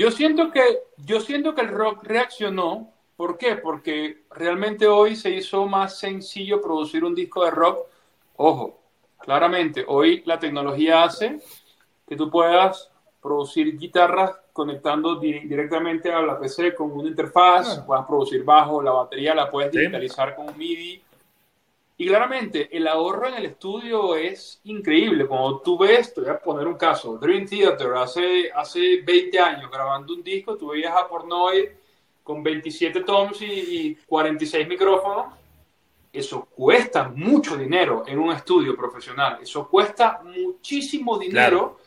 yo siento que, yo siento que el rock reaccionó. ¿Por qué? Porque realmente hoy se hizo más sencillo producir un disco de rock. Ojo, claramente, hoy la tecnología hace que tú puedas producir guitarras conectando directamente a la PC con una interfaz, puedas producir bajo, la batería la puedes digitalizar con un MIDI. Y claramente el ahorro en el estudio es increíble. Cuando tú ves, te voy a poner un caso, Dream Theater, hace, hace 20 años grabando un disco, tú veías a Pornoy con 27 toms y, 46 micrófonos. Eso cuesta mucho dinero en un estudio profesional. Eso cuesta muchísimo dinero.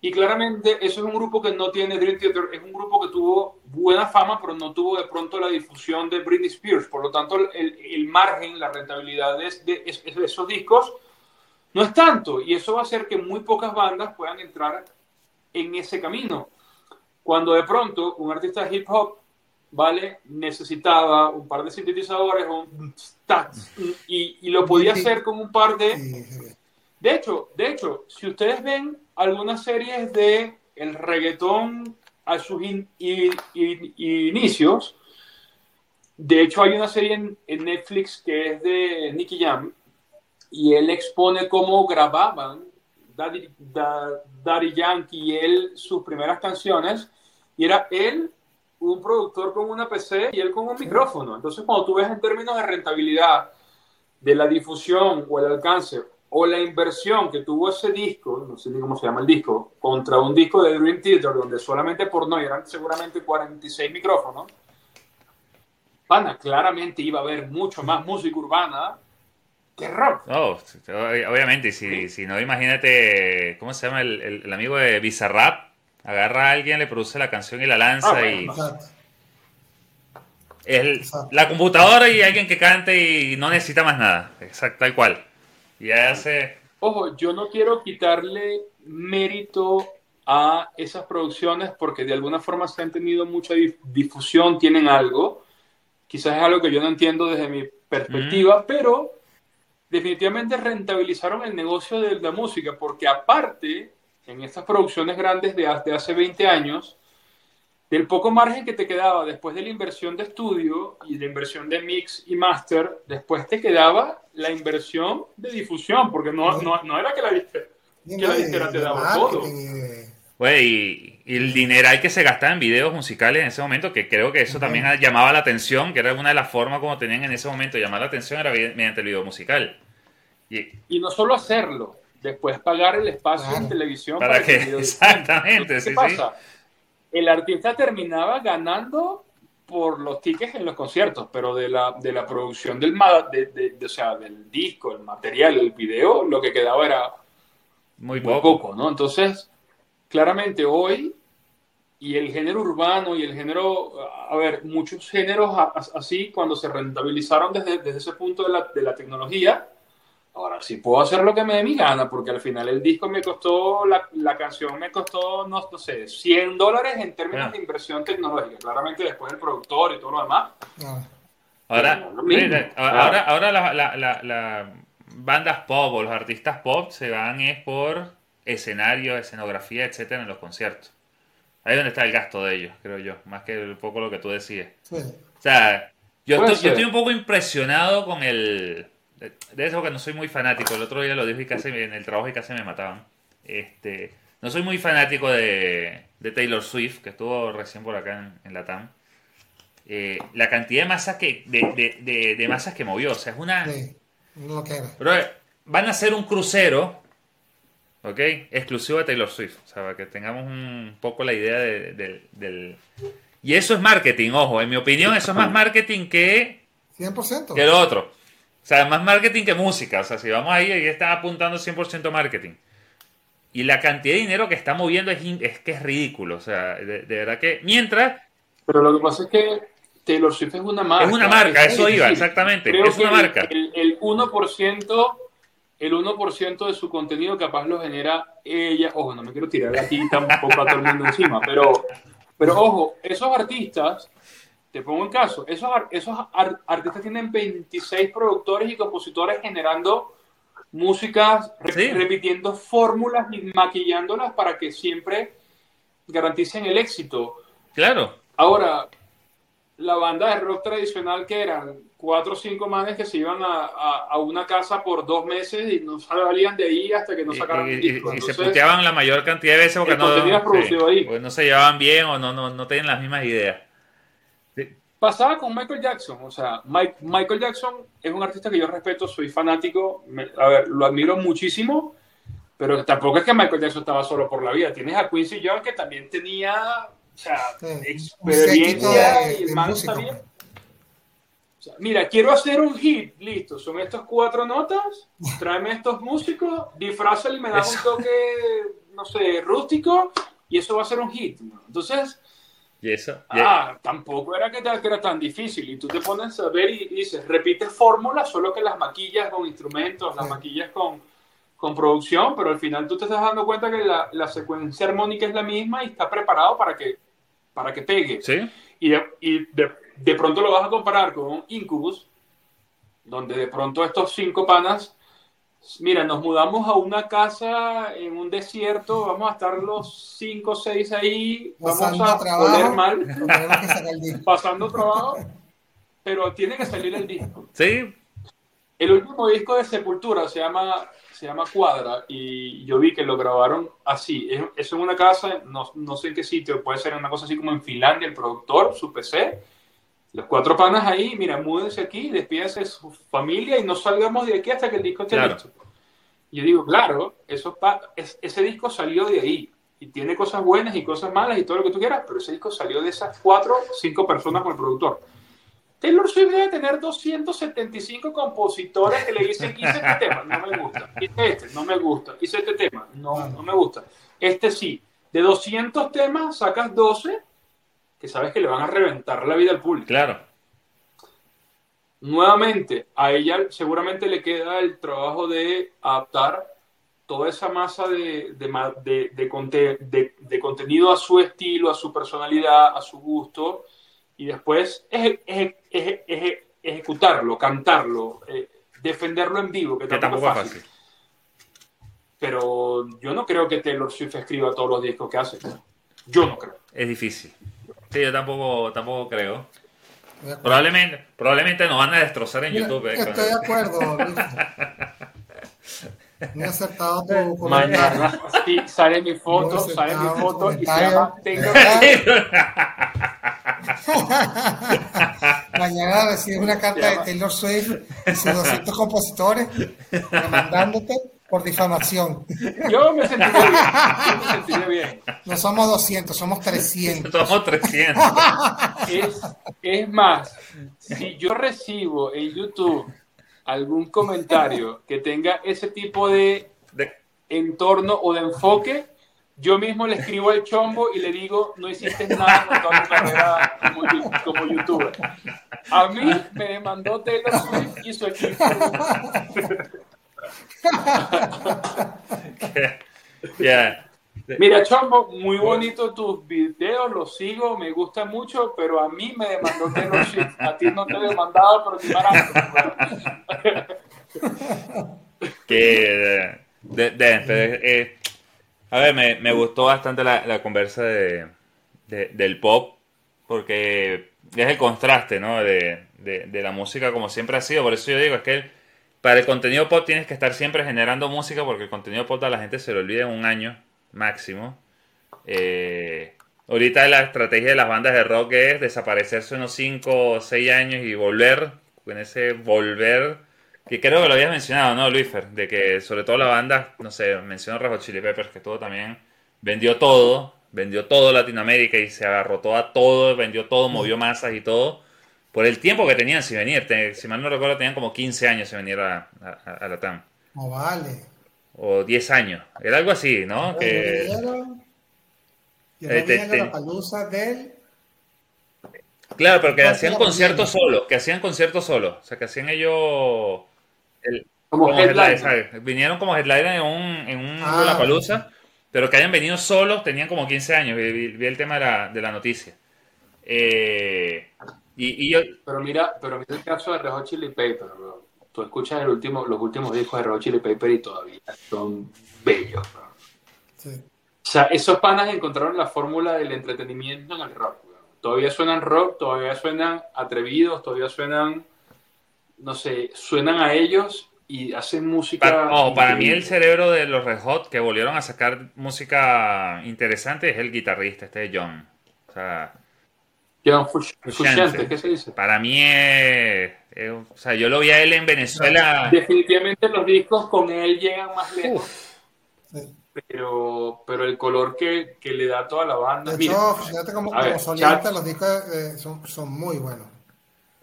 Y claramente eso es un grupo que no tiene Dream Theater, es un grupo que tuvo buena fama, pero no tuvo de pronto la difusión de Britney Spears. Por lo tanto, el, el margen, la rentabilidad de, de, esos discos no es tanto. Y eso va a hacer que muy pocas bandas puedan entrar en ese camino. Cuando de pronto un artista de hip hop, ¿vale? Necesitaba un par de sintetizadores un y, y lo podía hacer con un par de... De hecho, de hecho, si ustedes ven algunas series de el reggaetón a sus inicios. De hecho, hay una serie en, Netflix que es de Nicky Jam y él expone cómo grababan Daddy, Daddy Yankee y él sus primeras canciones y era él un productor con una PC y él con un micrófono. Entonces, cuando tú ves en términos de rentabilidad de la difusión o el alcance o la inversión que tuvo ese disco, no sé ni cómo se llama el disco, contra un disco de Dream Theater donde solamente por no eran seguramente 46 micrófonos, pana, claramente iba a haber mucho más música urbana que rock. Oh, obviamente, si, si no, imagínate, ¿cómo se llama el, el, amigo de Bizarrap? Agarra a alguien, le produce la canción y la lanza ah, y... Es la computadora y alguien que cante y no necesita más nada. Exacto, tal cual. Y hace... Ojo, yo no quiero quitarle mérito a esas producciones porque de alguna forma se han tenido mucha difusión, tienen algo. Quizás es algo que yo no entiendo desde mi perspectiva, pero definitivamente rentabilizaron el negocio de la música porque aparte, en estas producciones grandes de, de hace 20 años, del poco margen que te quedaba después de la inversión de estudio y la inversión de mix y master, después te quedaba la inversión de difusión, porque no, no, no era que la, que la te daba todo. y, el dinero hay que se gastaba en videos musicales en ese momento, que creo que eso también llamaba la atención, que era una de las formas como tenían en ese momento llamar la atención era mediante el video musical. Y, y no solo hacerlo, después pagar el espacio en televisión para, que, exactamente, ¿qué pasa? El artista terminaba ganando por los tickets en los conciertos, pero de la, de la producción del, de, o sea, del disco, el material, el video, lo que quedaba era muy poco. ¿no? Entonces, claramente hoy, y el género urbano y el género, a ver, muchos géneros así, cuando se rentabilizaron desde, desde ese punto de la, de la tecnología, Ahora sí puedo hacer lo que me dé mi gana, porque al final el disco me costó, la, la canción me costó, no, sé, 100 dólares en términos de inversión tecnológica. Claramente después el productor y todo lo demás. Ahora, ahora, ahora las la, la, bandas pop o los artistas pop se van es por escenario, escenografía, etcétera, en los conciertos. Ahí es donde está el gasto de ellos, creo yo, más que un poco lo que tú decías. O sea, yo yo estoy un poco impresionado con el de eso que no soy muy fanático, el otro día lo dije y casi en el trabajo y casi me mataban. Este, no soy muy fanático de, de Taylor Swift, que estuvo recién por acá en, la TAM. Eh, la cantidad de masas que de, de, de, masas que movió, o sea, es una... Pero eh, van a hacer un crucero, ¿ok? Exclusivo de Taylor Swift, o sea, para que tengamos un poco la idea del... Y eso es marketing, ojo, en mi opinión eso es más marketing que... 100%. Que lo otro. O sea, más marketing que música. O sea, si vamos ahí, ahí está apuntando 100% marketing. Y la cantidad de dinero que está moviendo es, es que es ridículo. O sea, de, verdad que. Mientras. Pero lo que pasa es que Taylor Swift es una marca. Es una marca, eso iba, exactamente. es una marca. El, el 1%. El 1% de su contenido capaz lo genera ella. Ojo, no me quiero tirar aquí tampoco a todo el mundo encima, pero, pero ojo, esos artistas te pongo en caso, esos, esos artistas tienen 26 productores y compositores generando músicas, repitiendo fórmulas y maquillándolas para que siempre garanticen el éxito. Claro. Ahora, la banda de rock tradicional que eran cuatro o cinco manes que se iban a, a, una casa por dos meses y no salían de ahí hasta que no sacaran y, disco. Y, se puteaban la mayor cantidad de veces porque, no, no se llevaban bien o no, no, no tenían las mismas ideas. Pasaba con Michael Jackson, o sea, Michael Jackson es un artista que yo respeto, soy fanático, a ver, lo admiro muchísimo, pero tampoco es que Michael Jackson estaba solo por la vida. Tienes a Quincy Jones que también tenía, o sea, experiencia y el man sabía. mira, quiero hacer un hit, listo, son estas cuatro notas, tráeme estos músicos, disfrazalo y me das un toque, no sé, rústico, y eso va a ser un hit. Entonces, ¿Y eso? Ah, tampoco era que, era tan difícil. Y tú te pones a ver y, dices, repites fórmulas, solo que las maquillas con instrumentos, las maquillas con, con producción, pero al final tú te estás dando cuenta que la, la, secuencia armónica es la misma y está preparado para que, para que pegue. ¿Sí? Y, de, y de, de pronto lo vas a comparar con Incubus, donde de pronto estos cinco panas Mira, nos mudamos a una casa en un desierto, vamos a estar los cinco o seis ahí, vamos a trabajo, mal, pasando trabajo, pero tiene que salir el disco. Sí. El último disco de Sepultura se llama, se llama Cuadra y yo vi que lo grabaron así. Es, es en una casa, no, no sé en qué sitio, puede ser una cosa así como en Finlandia, el productor, su PC los cuatro panas ahí, mira, múdense aquí, despídense de su familia y no salgamos de aquí hasta que el disco esté listo. Y yo digo, claro, eso ese disco salió de ahí y tiene cosas buenas y cosas malas y todo lo que tú quieras, pero ese disco salió de esas cuatro, cinco personas con el productor. Taylor Swift debe tener 275 compositores que le dicen, hice este tema, no me gusta, hice este, no me gusta, hice este tema, no, no me gusta, este sí. De 200 temas sacas 12 que sabes que le van a reventar la vida al público. Claro. Nuevamente, a ella seguramente le queda el trabajo de adaptar toda esa masa de, de, de, de contenido a su estilo, a su personalidad, a su gusto, y después ejecutarlo, cantarlo, eh, defenderlo en vivo, que, tampoco, es fácil. Pero yo no creo que Taylor Swift escriba todos los discos que hace. Yo no creo. Es difícil. Sí, yo tampoco, tampoco creo. Probablemente, probablemente nos van a destrozar en YouTube. Eh, estoy de acuerdo. Me he acertado tu Mañana sí, sale mi foto, sale mi foto y se llama Tengo Mañana recibes una carta de Taylor Swift y sus 200 compositores demandándote por difamación. Yo me sentiría bien. Yo me sentiría bien. No somos 200, somos 300. Somos 300. Es, es más, si yo recibo en YouTube algún comentario que tenga ese tipo de, de, entorno o de enfoque, yo mismo le escribo al chombo y le digo, no hiciste nada con toda tu carrera como, como youtuber. A mí me demandó Taylor Swift y su equipo. Mira, Chombo, muy bonito tus videos, los sigo, me gusta mucho, pero a mí me demandó Taylor Swift. A ti no te he demandado, pero te que de, eh, a ver, me, me, gustó bastante la, la conversa de, del pop, porque es el contraste, ¿no? De, de, la música como siempre ha sido. Por eso yo digo, es que para el contenido pop tienes que estar siempre generando música porque el contenido pop a la gente se lo olvida en un año máximo. Eh, ahorita la estrategia de las bandas de rock es desaparecerse unos 5 o 6 años y volver, con ese volver, que creo que lo habías mencionado, ¿no, Luisfer? De que sobre todo la banda, no sé, mencionó Red Chili Peppers, que todo también vendió todo, vendió todo Latinoamérica y se agarró a todo, vendió todo, movió masas y todo por el tiempo que tenían sin venir. si mal no recuerdo, tenían como 15 años sin venir a, a, la TAM. No vale. O 10 años. Era algo así, ¿no? Yo que... Yo eh, la palusa del... Claro, pero que hacían conciertos solos, que hacían conciertos solos. O sea, que hacían ellos... como, headliner. Vinieron como headliner en un, en un ah, palusa, pero que hayan venido solos, tenían como 15 años. Vi, el tema de la, de la noticia. Eh, y, Pero mira, pero mira el caso de Red Hot Chili Paper, Tú escuchas el último, los últimos discos de Red Hot Chili Paper y todavía son bellos, O sea, esos panas encontraron la fórmula del entretenimiento en el rock, todavía suenan rock, todavía suenan atrevidos, todavía suenan, no sé, suenan a ellos y hacen música. Para, para mí el cerebro de los Red Hot que volvieron a sacar música interesante es el guitarrista, este John. O sea, John Frusciante, ¿qué se dice? Para mí es, o sea, yo lo vi a él en Venezuela. Definitivamente los discos con él llegan más lejos. Pero, pero el color que, que, le da toda la banda. De hecho, fíjate como, como solista, los discos eh, son, son, muy buenos.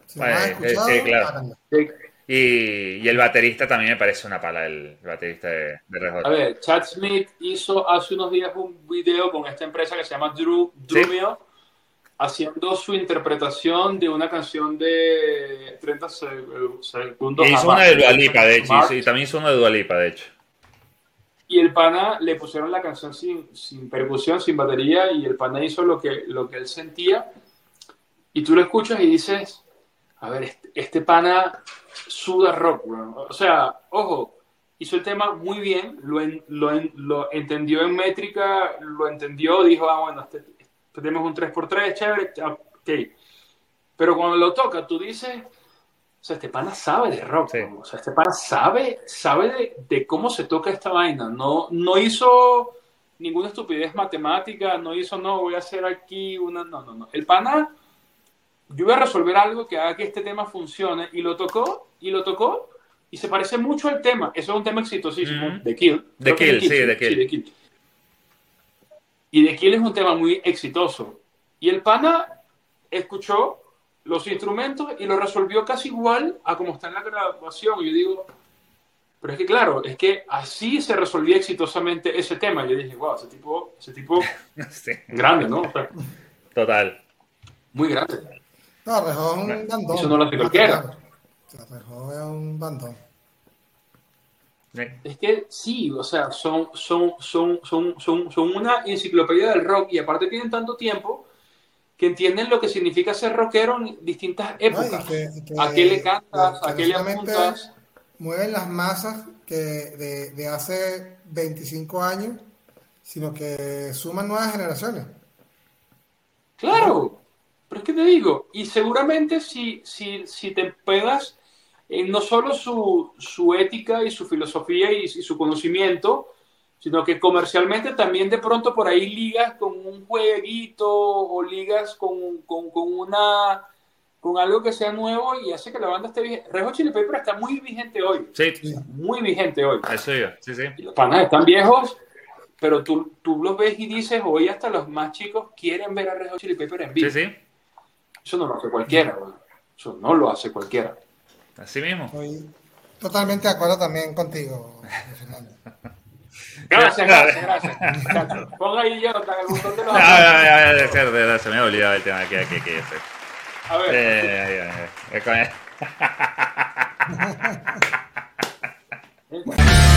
Si pues, escuchado, sí, claro. Y, y, el baterista también me parece una pala, el baterista de, de Red Hot. A ver, Chad Smith hizo hace unos días un video con esta empresa que se llama Drew, Drumeo, haciendo su interpretación de una canción de 30 segundos. Y hizo una de Dualipa, de hecho, y, también hizo una de Dualipa, de hecho. Y el pana le pusieron la canción sin, sin percusión, sin batería, y el pana hizo lo que, lo que él sentía. Y tú lo escuchas y dices, a ver, este, este pana suda rock, O sea, ojo, hizo el tema muy bien, lo, lo, lo, entendió en métrica, lo entendió, dijo, ah, bueno, este, tema es un 3x3, chévere, ok. Pero cuando lo toca, tú dices, o sea, este pana sabe de rock, o sea, este pana sabe, sabe de, de, cómo se toca esta vaina, no, no hizo ninguna estupidez matemática, no hizo, no, voy a hacer aquí una, no, no, no. El pana yo voy a resolver algo que haga que este tema funcione y lo tocó y lo tocó y se parece mucho al tema. Eso es un tema exitosísimo de Kill. De Kill, sí, de Kill. Y de Kill es un tema muy exitoso. Y el pana escuchó los instrumentos y lo resolvió casi igual a como está en la grabación. Y yo digo, pero es que claro, es que así se resolvía exitosamente ese tema. Y yo dije, wow, ese tipo, ese tipo grande, ¿no? Total. Muy grande. No, Rejón es un bandón. Eso no lo hace cualquiera. Rejón es un bandón. Es que sí, o sea, son, son, son, son, son, son una enciclopedia del rock y aparte tienen tanto tiempo que entienden lo que significa ser rockero en distintas épocas. ¿A qué le cantas? ¿A qué le apuntas? Mueven las masas que de, de hace 25 años, sino que suman nuevas generaciones. Claro, pero es que te digo, y seguramente si, si, si te pegas en no solo su, su ética y su filosofía y, su conocimiento, sino que comercialmente también de pronto por ahí ligas con un jueguito o ligas con, con, con una con algo que sea nuevo y hace que la banda esté vigente. Rejo Chili Pepper está muy vigente hoy. Sí. Muy vigente hoy. Eso yo, sí, sí. los panas están viejos, pero tú, tú los ves y dices, hoy hasta los más chicos quieren ver a Rejo Chili Pepper en vivo. Sí, sí. Eso no lo hace cualquiera, Eso no lo hace cualquiera. Así mismo. Estoy totalmente de acuerdo también contigo, Fernando. Gracias, gracias, gracias. Ponga ahí yo, está el botón de los. No, no, no, no, no, se me ha olvidado el tema que aquí, que este. A ver. Eh, ahí, ahí, ahí.